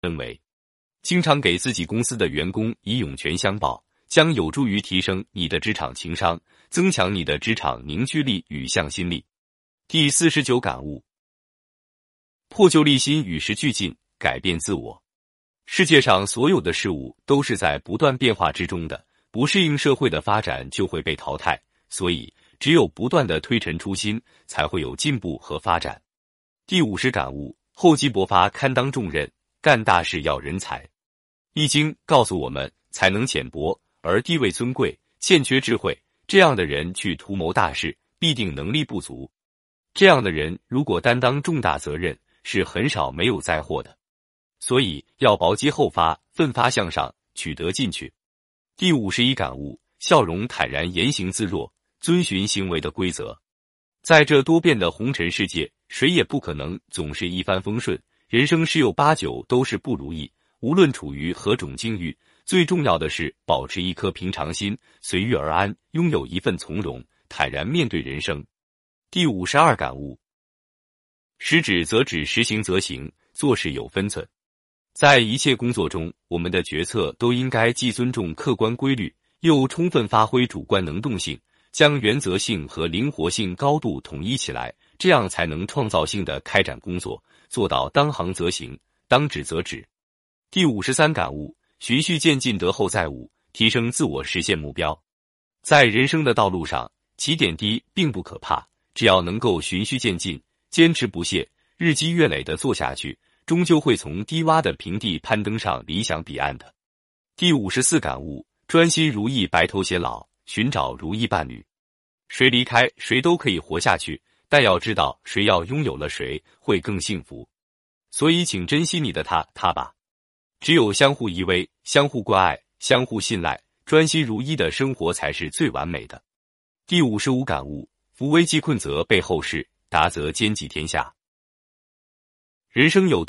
认为，经常给自己公司的员工以涌泉相报，将有助于提升你的职场情商，增强你的职场凝聚力与向心力。第四十九感悟：破旧立新，与时俱进，改变自我。世界上所有的事物都是在不断变化之中的，不适应社会的发展就会被淘汰。所以，只有不断的推陈出新，才会有进步和发展。第五十感悟：厚积薄发，堪当重任；干大事要人才。易经告诉我们，才能浅薄而地位尊贵，欠缺智慧，这样的人去图谋大事，必定能力不足。这样的人如果担当重大责任，是很少没有灾祸的。所以要薄积厚发，奋发向上，取得进取。第五十一感悟：笑容坦然，言行自若，遵循行为的规则。在这多变的红尘世界，谁也不可能总是一帆风顺，人生十有八九都是不如意。无论处于何种境遇，最重要的是保持一颗平常心，随遇而安，拥有一份从容，坦然面对人生。第五十二感悟：时止则止，时行则行，做事有分寸。在一切工作中，我们的决策都应该既尊重客观规律，又充分发挥主观能动性，将原则性和灵活性高度统一起来，这样才能创造性的开展工作，做到当行则行，当止则止。第五十三感悟：循序渐进，德后再悟，提升自我，实现目标。在人生的道路上，起点低并不可怕。只要能够循序渐进、坚持不懈、日积月累的做下去，终究会从低洼的平地攀登上理想彼岸的。第五十四感悟：专心如意，白头偕老，寻找如意伴侣。谁离开谁都可以活下去，但要知道谁要拥有了谁会更幸福。所以，请珍惜你的他他吧。只有相互依偎、相互关爱、相互信赖，专心如一的生活才是最完美的。第五十五感悟。扶危济困则备后事，达则兼济天下。人生有。